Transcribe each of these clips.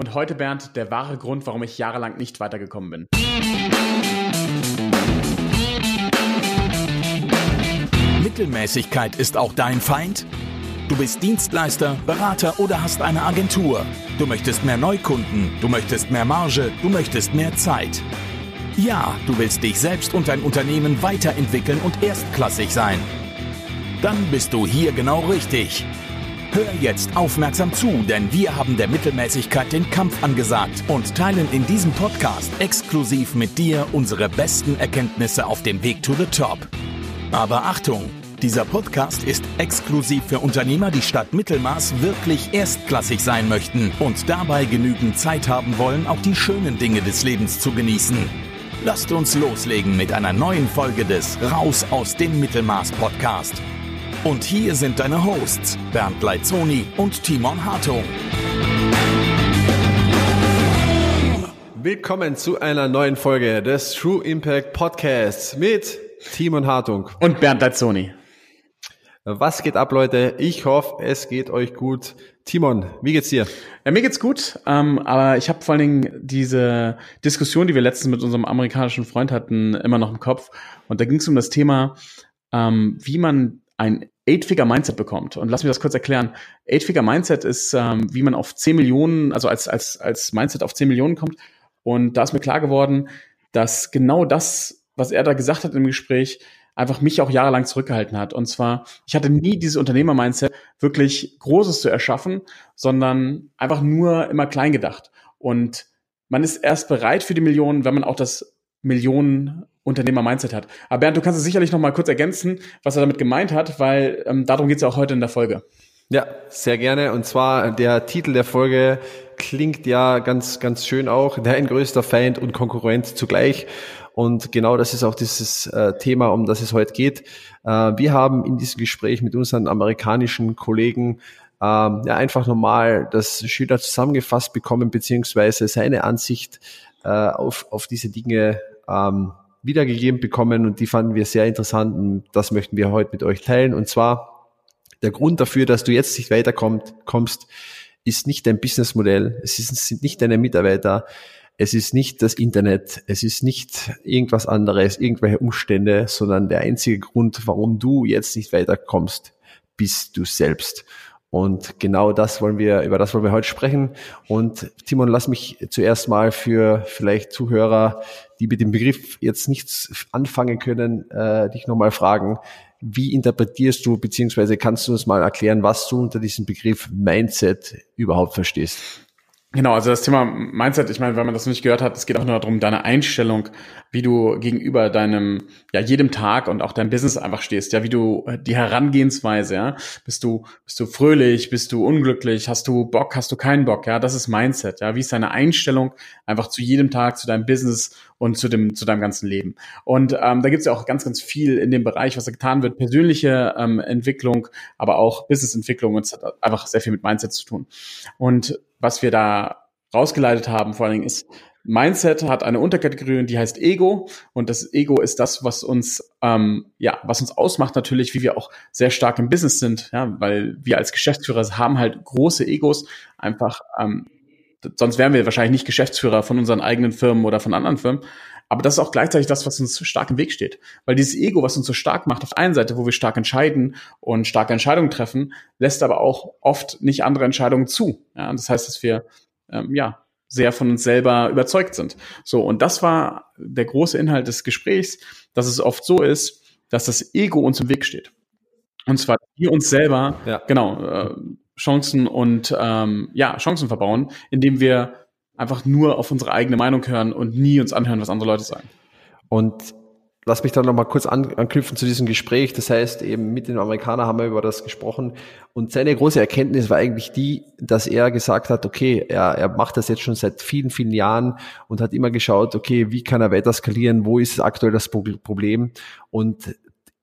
Und heute, Bernd, der wahre Grund, warum ich jahrelang nicht weitergekommen bin. Mittelmäßigkeit ist auch dein Feind? Du bist Dienstleister, Berater oder hast eine Agentur. Du möchtest mehr Neukunden, du möchtest mehr Marge, du möchtest mehr Zeit. Ja, du willst dich selbst und dein Unternehmen weiterentwickeln und erstklassig sein. Dann bist du hier genau richtig. Hör jetzt aufmerksam zu, denn wir haben der Mittelmäßigkeit den Kampf angesagt und teilen in diesem Podcast exklusiv mit dir unsere besten Erkenntnisse auf dem Weg to the Top. Aber Achtung! Dieser Podcast ist exklusiv für Unternehmer, die statt Mittelmaß wirklich erstklassig sein möchten und dabei genügend Zeit haben wollen, auch die schönen Dinge des Lebens zu genießen. Lasst uns loslegen mit einer neuen Folge des Raus aus dem Mittelmaß Podcast. Und hier sind deine Hosts Bernd Leitzoni und Timon Hartung. Willkommen zu einer neuen Folge des True Impact Podcasts mit Timon Hartung und Bernd Leitzoni. Was geht ab, Leute? Ich hoffe, es geht euch gut. Timon, wie geht's dir? Ja, mir geht's gut, ähm, aber ich habe vor allen Dingen diese Diskussion, die wir letztens mit unserem amerikanischen Freund hatten, immer noch im Kopf. Und da ging es um das Thema, ähm, wie man ein Eight-Figure-Mindset bekommt. Und lass mich das kurz erklären. Eight-Figure-Mindset ist, ähm, wie man auf 10 Millionen, also als, als, als Mindset auf 10 Millionen kommt. Und da ist mir klar geworden, dass genau das, was er da gesagt hat im Gespräch, einfach mich auch jahrelang zurückgehalten hat. Und zwar, ich hatte nie dieses Unternehmer-Mindset, wirklich Großes zu erschaffen, sondern einfach nur immer klein gedacht. Und man ist erst bereit für die Millionen, wenn man auch das Millionen Unternehmer-Mindset hat. Aber Bernd, du kannst es sicherlich noch mal kurz ergänzen, was er damit gemeint hat, weil ähm, darum geht es ja auch heute in der Folge. Ja, sehr gerne. Und zwar der Titel der Folge klingt ja ganz, ganz schön auch. Dein größter Feind und Konkurrent zugleich. Und genau das ist auch dieses äh, Thema, um das es heute geht. Äh, wir haben in diesem Gespräch mit unseren amerikanischen Kollegen ähm, ja einfach nochmal das schöner zusammengefasst bekommen, beziehungsweise seine Ansicht äh, auf, auf diese Dinge ähm, wiedergegeben bekommen und die fanden wir sehr interessant und das möchten wir heute mit euch teilen. Und zwar der Grund dafür, dass du jetzt nicht weiterkommst, kommst, ist nicht dein Businessmodell, es sind nicht deine Mitarbeiter, es ist nicht das Internet, es ist nicht irgendwas anderes, irgendwelche Umstände, sondern der einzige Grund, warum du jetzt nicht weiterkommst, bist du selbst. Und genau das wollen wir, über das wollen wir heute sprechen. Und Timon, lass mich zuerst mal für vielleicht Zuhörer, die mit dem Begriff jetzt nichts anfangen können, äh, dich nochmal fragen. Wie interpretierst du, beziehungsweise kannst du uns mal erklären, was du unter diesem Begriff Mindset überhaupt verstehst? Genau, also das Thema Mindset, ich meine, wenn man das nicht gehört hat, es geht auch nur darum, deine Einstellung, wie du gegenüber deinem, ja, jedem Tag und auch deinem Business einfach stehst, ja, wie du äh, die Herangehensweise, ja, bist du, bist du fröhlich, bist du unglücklich, hast du Bock, hast du keinen Bock, ja, das ist Mindset, ja, wie ist deine Einstellung einfach zu jedem Tag, zu deinem Business und zu dem, zu deinem ganzen Leben. Und ähm, da gibt es ja auch ganz, ganz viel in dem Bereich, was da getan wird, persönliche ähm, Entwicklung, aber auch Businessentwicklung und es hat einfach sehr viel mit Mindset zu tun. Und was wir da rausgeleitet haben, vor allen Dingen ist, Mindset hat eine Unterkategorie, die heißt Ego. Und das Ego ist das, was uns, ähm, ja, was uns ausmacht natürlich, wie wir auch sehr stark im Business sind, ja, weil wir als Geschäftsführer haben halt große Egos, einfach, ähm, sonst wären wir wahrscheinlich nicht Geschäftsführer von unseren eigenen Firmen oder von anderen Firmen. Aber das ist auch gleichzeitig das, was uns stark im Weg steht. Weil dieses Ego, was uns so stark macht, auf der einen Seite, wo wir stark entscheiden und starke Entscheidungen treffen, lässt aber auch oft nicht andere Entscheidungen zu. Ja, das heißt, dass wir ähm, ja sehr von uns selber überzeugt sind. So, und das war der große Inhalt des Gesprächs, dass es oft so ist, dass das Ego uns im Weg steht. Und zwar wir uns selber, ja. genau, äh, Chancen und ähm, ja, Chancen verbauen, indem wir einfach nur auf unsere eigene Meinung hören und nie uns anhören, was andere Leute sagen. Und lass mich dann nochmal kurz an, anknüpfen zu diesem Gespräch. Das heißt, eben mit den Amerikanern haben wir über das gesprochen. Und seine große Erkenntnis war eigentlich die, dass er gesagt hat, okay, er, er macht das jetzt schon seit vielen, vielen Jahren und hat immer geschaut, okay, wie kann er weiter skalieren? Wo ist aktuell das Problem? Und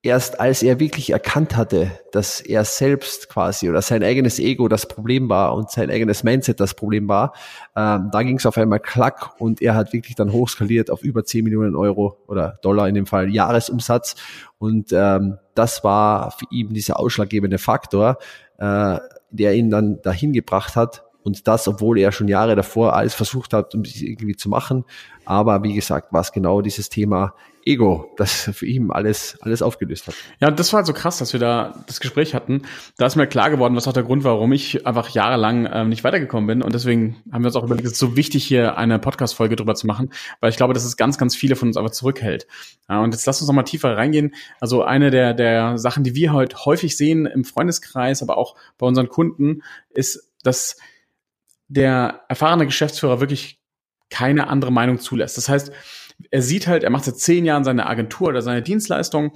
erst als er wirklich erkannt hatte, dass er selbst quasi oder sein eigenes Ego das Problem war und sein eigenes Mindset das Problem war, ähm, da ging es auf einmal klack und er hat wirklich dann hochskaliert auf über 10 Millionen Euro oder Dollar in dem Fall Jahresumsatz. Und ähm, das war für ihn dieser ausschlaggebende Faktor, äh, der ihn dann dahin gebracht hat Und das, obwohl er schon Jahre davor alles versucht hat, um sich irgendwie zu machen. Aber wie gesagt, was genau dieses Thema Ego, das für ihn alles, alles aufgelöst hat. Ja, das war halt so krass, dass wir da das Gespräch hatten. Da ist mir klar geworden, was auch der Grund war, warum ich einfach jahrelang ähm, nicht weitergekommen bin. Und deswegen haben wir uns auch überlegt, es ist so wichtig, hier eine Podcast-Folge drüber zu machen, weil ich glaube, dass es ganz, ganz viele von uns einfach zurückhält. Ja, und jetzt lass uns noch mal tiefer reingehen. Also eine der, der Sachen, die wir heute häufig sehen im Freundeskreis, aber auch bei unseren Kunden, ist, dass der erfahrene Geschäftsführer wirklich keine andere Meinung zulässt. Das heißt, er sieht halt, er macht seit zehn Jahren seine Agentur oder seine Dienstleistung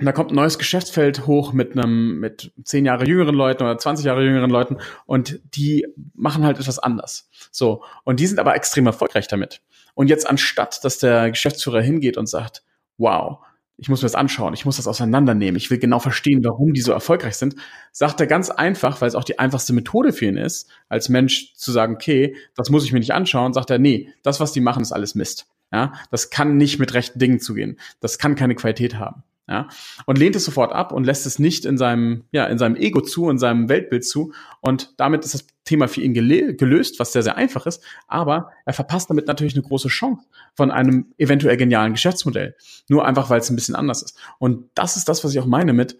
und da kommt ein neues Geschäftsfeld hoch mit einem, mit zehn Jahre jüngeren Leuten oder 20 Jahre jüngeren Leuten und die machen halt etwas anders. So. Und die sind aber extrem erfolgreich damit. Und jetzt anstatt, dass der Geschäftsführer hingeht und sagt, wow, ich muss mir das anschauen, ich muss das auseinandernehmen, ich will genau verstehen, warum die so erfolgreich sind, sagt er ganz einfach, weil es auch die einfachste Methode für ihn ist, als Mensch zu sagen, okay, das muss ich mir nicht anschauen, sagt er, nee, das, was die machen, ist alles Mist. Ja, das kann nicht mit rechten Dingen zugehen. Das kann keine Qualität haben. Ja, und lehnt es sofort ab und lässt es nicht in seinem, ja, in seinem Ego zu, in seinem Weltbild zu. Und damit ist das Thema für ihn gelöst, was sehr, sehr einfach ist. Aber er verpasst damit natürlich eine große Chance von einem eventuell genialen Geschäftsmodell. Nur einfach, weil es ein bisschen anders ist. Und das ist das, was ich auch meine mit,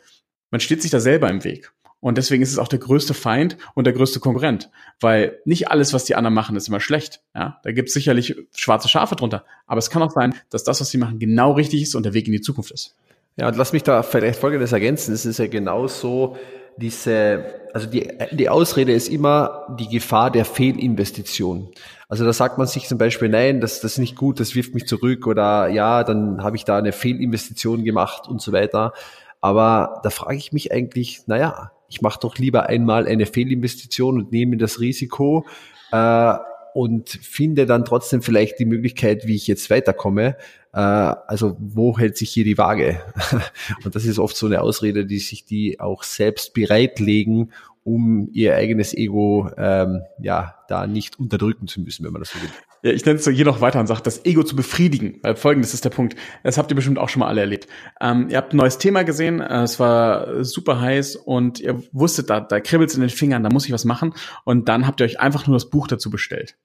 man steht sich da selber im Weg. Und deswegen ist es auch der größte Feind und der größte Konkurrent. Weil nicht alles, was die anderen machen, ist immer schlecht. Ja, da gibt es sicherlich schwarze Schafe drunter. Aber es kann auch sein, dass das, was sie machen, genau richtig ist und der Weg in die Zukunft ist. Ja, und lass mich da vielleicht Folgendes ergänzen. Es ist ja genauso diese, also die, die Ausrede ist immer die Gefahr der Fehlinvestition. Also da sagt man sich zum Beispiel, nein, das, das ist nicht gut, das wirft mich zurück oder ja, dann habe ich da eine Fehlinvestition gemacht und so weiter. Aber da frage ich mich eigentlich, naja, ich mache doch lieber einmal eine Fehlinvestition und nehme das Risiko äh, und finde dann trotzdem vielleicht die Möglichkeit, wie ich jetzt weiterkomme. Äh, also wo hält sich hier die Waage? und das ist oft so eine Ausrede, die sich die auch selbst bereitlegen, um ihr eigenes Ego ähm, ja da nicht unterdrücken zu müssen, wenn man das so will. Ja, ich nenne es so hier noch weiter und sage, das Ego zu befriedigen. Weil folgendes ist der Punkt. Das habt ihr bestimmt auch schon mal alle erlebt. Ähm, ihr habt ein neues Thema gesehen, äh, es war super heiß und ihr wusstet, da, da kribbelt in den Fingern, da muss ich was machen. Und dann habt ihr euch einfach nur das Buch dazu bestellt.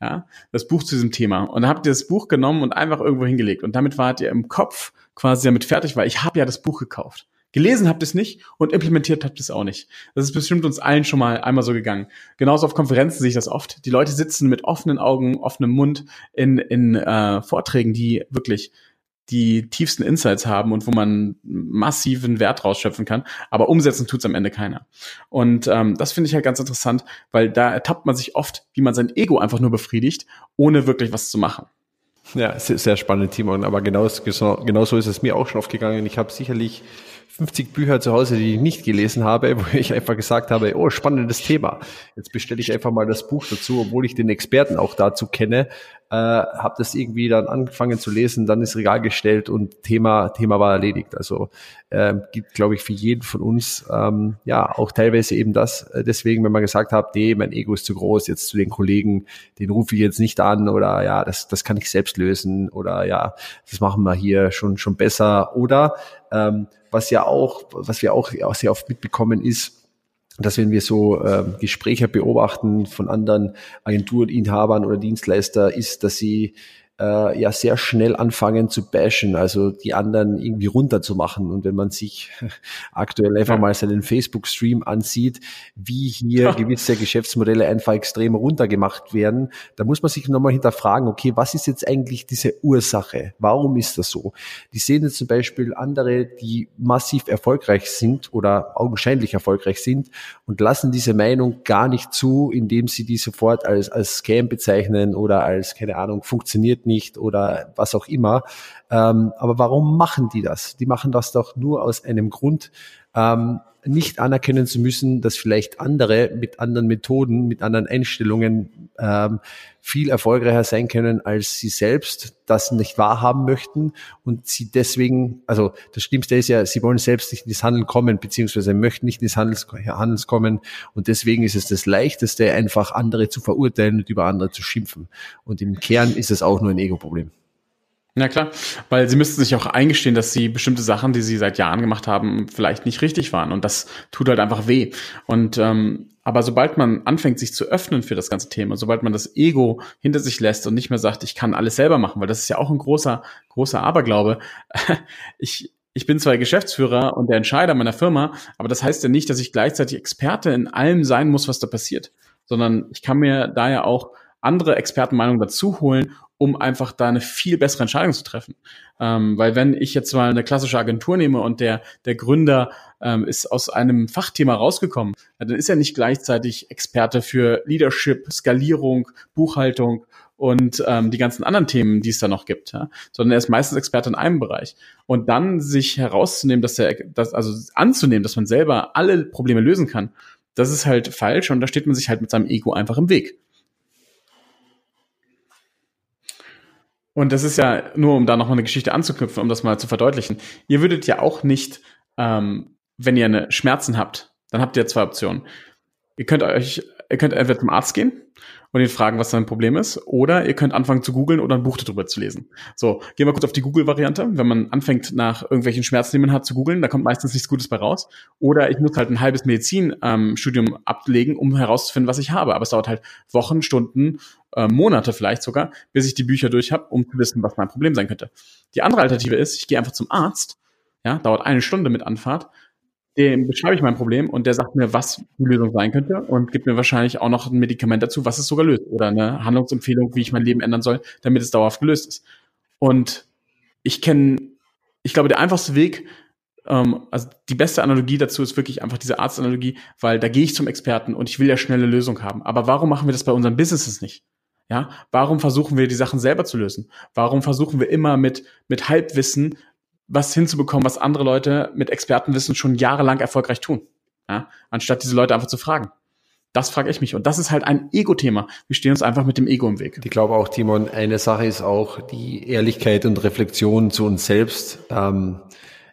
Ja, das Buch zu diesem Thema. Und dann habt ihr das Buch genommen und einfach irgendwo hingelegt. Und damit wart ihr im Kopf quasi damit fertig, weil ich habe ja das Buch gekauft. Gelesen habt ihr es nicht und implementiert habt ihr es auch nicht. Das ist bestimmt uns allen schon mal einmal so gegangen. Genauso auf Konferenzen sehe ich das oft. Die Leute sitzen mit offenen Augen, offenem Mund in, in äh, Vorträgen, die wirklich die tiefsten Insights haben und wo man massiven Wert rausschöpfen kann, aber umsetzen tut's am Ende keiner. Und ähm, das finde ich halt ganz interessant, weil da ertappt man sich oft, wie man sein Ego einfach nur befriedigt, ohne wirklich was zu machen. Ja, sehr, sehr spannend, Timon. Aber genau, genau so ist es mir auch schon aufgegangen. Ich habe sicherlich 50 Bücher zu Hause, die ich nicht gelesen habe, wo ich einfach gesagt habe, oh, spannendes Thema. Jetzt bestelle ich einfach mal das Buch dazu, obwohl ich den Experten auch dazu kenne, äh, habe das irgendwie dann angefangen zu lesen, dann ist Regal gestellt und Thema Thema war erledigt. Also äh, gibt, glaube ich, für jeden von uns ähm, ja auch teilweise eben das. Äh, deswegen, wenn man gesagt hat, nee, mein Ego ist zu groß, jetzt zu den Kollegen, den rufe ich jetzt nicht an oder ja, das das kann ich selbst lösen oder ja, das machen wir hier schon schon besser oder ähm, was ja auch, was wir auch, sehr oft mitbekommen ist, dass wenn wir so äh, Gespräche beobachten von anderen Agenturinhabern oder Dienstleister, ist, dass sie äh, ja sehr schnell anfangen zu bashen, also die anderen irgendwie runterzumachen. Und wenn man sich aktuell einfach mal seinen Facebook-Stream ansieht, wie hier gewisse Geschäftsmodelle einfach extrem runtergemacht werden, da muss man sich nochmal hinterfragen, okay, was ist jetzt eigentlich diese Ursache? Warum ist das so? Die sehen jetzt zum Beispiel andere, die massiv erfolgreich sind oder augenscheinlich erfolgreich sind und lassen diese Meinung gar nicht zu, indem sie die sofort als, als Scam bezeichnen oder als, keine Ahnung, funktioniert nicht oder was auch immer. Ähm, aber warum machen die das? Die machen das doch nur aus einem Grund, ähm, nicht anerkennen zu müssen, dass vielleicht andere mit anderen Methoden, mit anderen Einstellungen ähm, viel erfolgreicher sein können als sie selbst, das nicht wahrhaben möchten und sie deswegen, also das Schlimmste ist ja, sie wollen selbst nicht ins Handeln kommen, beziehungsweise möchten nicht ins Handels, Handels kommen und deswegen ist es das Leichteste, einfach andere zu verurteilen und über andere zu schimpfen. Und im Kern ist es auch nur ein Ego-Problem. Na klar, weil sie müssten sich auch eingestehen, dass sie bestimmte Sachen, die sie seit Jahren gemacht haben, vielleicht nicht richtig waren. Und das tut halt einfach weh. Und ähm, aber sobald man anfängt, sich zu öffnen für das ganze Thema, sobald man das Ego hinter sich lässt und nicht mehr sagt, ich kann alles selber machen, weil das ist ja auch ein großer, großer Aberglaube. ich, ich bin zwar Geschäftsführer und der Entscheider meiner Firma, aber das heißt ja nicht, dass ich gleichzeitig Experte in allem sein muss, was da passiert, sondern ich kann mir da ja auch andere Expertenmeinungen dazu holen um einfach da eine viel bessere Entscheidung zu treffen. Ähm, weil wenn ich jetzt mal eine klassische Agentur nehme und der, der Gründer ähm, ist aus einem Fachthema rausgekommen, dann ist er nicht gleichzeitig Experte für Leadership, Skalierung, Buchhaltung und ähm, die ganzen anderen Themen, die es da noch gibt, ja? sondern er ist meistens Experte in einem Bereich. Und dann sich herauszunehmen, dass er, das, also anzunehmen, dass man selber alle Probleme lösen kann, das ist halt falsch und da steht man sich halt mit seinem Ego einfach im Weg. Und das ist ja nur, um da noch mal eine Geschichte anzuknüpfen, um das mal zu verdeutlichen. Ihr würdet ja auch nicht, ähm, wenn ihr eine Schmerzen habt, dann habt ihr zwei Optionen. Ihr könnt euch, ihr könnt entweder zum Arzt gehen und ihn fragen, was sein Problem ist. Oder ihr könnt anfangen zu googeln oder ein Buch darüber zu lesen. So, gehen wir kurz auf die Google-Variante. Wenn man anfängt, nach irgendwelchen Schmerzen, die man hat, zu googeln, da kommt meistens nichts Gutes bei raus. Oder ich muss halt ein halbes Medizinstudium ähm, ablegen, um herauszufinden, was ich habe. Aber es dauert halt Wochen, Stunden, äh, Monate vielleicht sogar, bis ich die Bücher durch habe, um zu wissen, was mein Problem sein könnte. Die andere Alternative ist, ich gehe einfach zum Arzt, ja, dauert eine Stunde mit Anfahrt, dem beschreibe ich mein Problem und der sagt mir, was die Lösung sein könnte und gibt mir wahrscheinlich auch noch ein Medikament dazu, was es sogar löst oder eine Handlungsempfehlung, wie ich mein Leben ändern soll, damit es dauerhaft gelöst ist. Und ich kenne, ich glaube, der einfachste Weg, ähm, also die beste Analogie dazu ist wirklich einfach diese Arztanalogie, weil da gehe ich zum Experten und ich will ja schnelle Lösung haben. Aber warum machen wir das bei unseren Businesses nicht? Ja, warum versuchen wir die Sachen selber zu lösen? Warum versuchen wir immer mit, mit Halbwissen was hinzubekommen, was andere Leute mit Expertenwissen schon jahrelang erfolgreich tun. Ja? Anstatt diese Leute einfach zu fragen. Das frage ich mich. Und das ist halt ein Ego-Thema. Wir stehen uns einfach mit dem Ego im Weg. Ich glaube auch, Timon, eine Sache ist auch die Ehrlichkeit und Reflexion zu uns selbst. Ähm,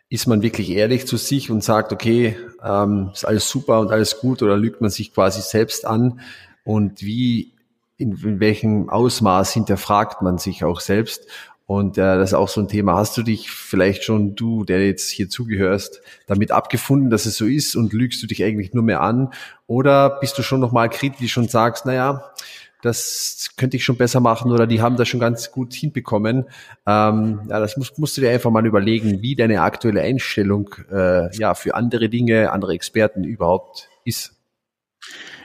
ist man wirklich ehrlich zu sich und sagt, okay, ähm, ist alles super und alles gut oder lügt man sich quasi selbst an? Und wie, in, in welchem Ausmaß hinterfragt man sich auch selbst? Und äh, das ist auch so ein Thema. Hast du dich vielleicht schon, du, der jetzt hier zugehörst, damit abgefunden, dass es so ist und lügst du dich eigentlich nur mehr an? Oder bist du schon nochmal kritisch und sagst, naja, das könnte ich schon besser machen oder die haben das schon ganz gut hinbekommen. Ähm, ja, das musst, musst du dir einfach mal überlegen, wie deine aktuelle Einstellung äh, ja für andere Dinge, andere Experten überhaupt ist.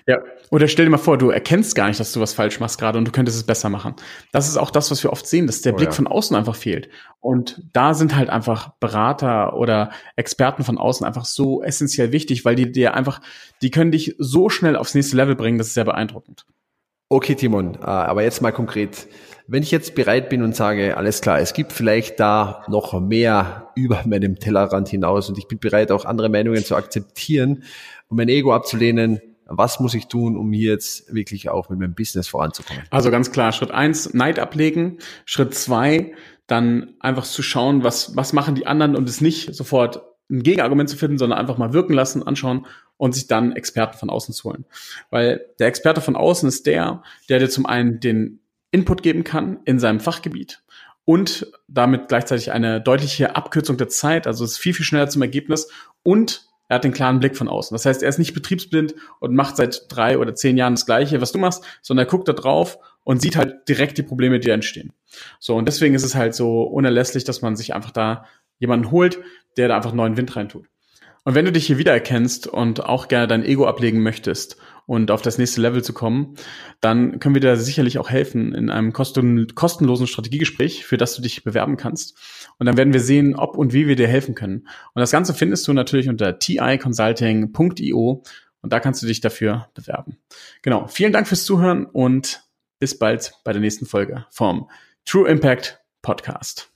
Ja, oder stell dir mal vor, du erkennst gar nicht, dass du was falsch machst gerade und du könntest es besser machen. Das ist auch das, was wir oft sehen, dass der oh, Blick ja. von außen einfach fehlt. Und da sind halt einfach Berater oder Experten von außen einfach so essentiell wichtig, weil die dir einfach, die können dich so schnell aufs nächste Level bringen, das ist sehr beeindruckend. Okay, Timon, äh, aber jetzt mal konkret. Wenn ich jetzt bereit bin und sage, alles klar, es gibt vielleicht da noch mehr über meinem Tellerrand hinaus und ich bin bereit, auch andere Meinungen zu akzeptieren und mein Ego abzulehnen, was muss ich tun, um hier jetzt wirklich auch mit meinem Business voranzukommen? Also ganz klar, Schritt eins, Neid ablegen. Schritt zwei, dann einfach zu schauen, was, was machen die anderen und es nicht sofort ein Gegenargument zu finden, sondern einfach mal wirken lassen, anschauen und sich dann Experten von außen zu holen. Weil der Experte von außen ist der, der dir zum einen den Input geben kann in seinem Fachgebiet und damit gleichzeitig eine deutliche Abkürzung der Zeit, also es ist viel, viel schneller zum Ergebnis und er hat den klaren Blick von außen. Das heißt, er ist nicht betriebsblind und macht seit drei oder zehn Jahren das Gleiche, was du machst, sondern er guckt da drauf und sieht halt direkt die Probleme, die entstehen. So, und deswegen ist es halt so unerlässlich, dass man sich einfach da jemanden holt, der da einfach neuen Wind reintut. Und wenn du dich hier wiedererkennst und auch gerne dein Ego ablegen möchtest und auf das nächste Level zu kommen, dann können wir dir sicherlich auch helfen in einem kostenlosen Strategiegespräch, für das du dich bewerben kannst. Und dann werden wir sehen, ob und wie wir dir helfen können. Und das Ganze findest du natürlich unter ticonsulting.io und da kannst du dich dafür bewerben. Genau. Vielen Dank fürs Zuhören und bis bald bei der nächsten Folge vom True Impact Podcast.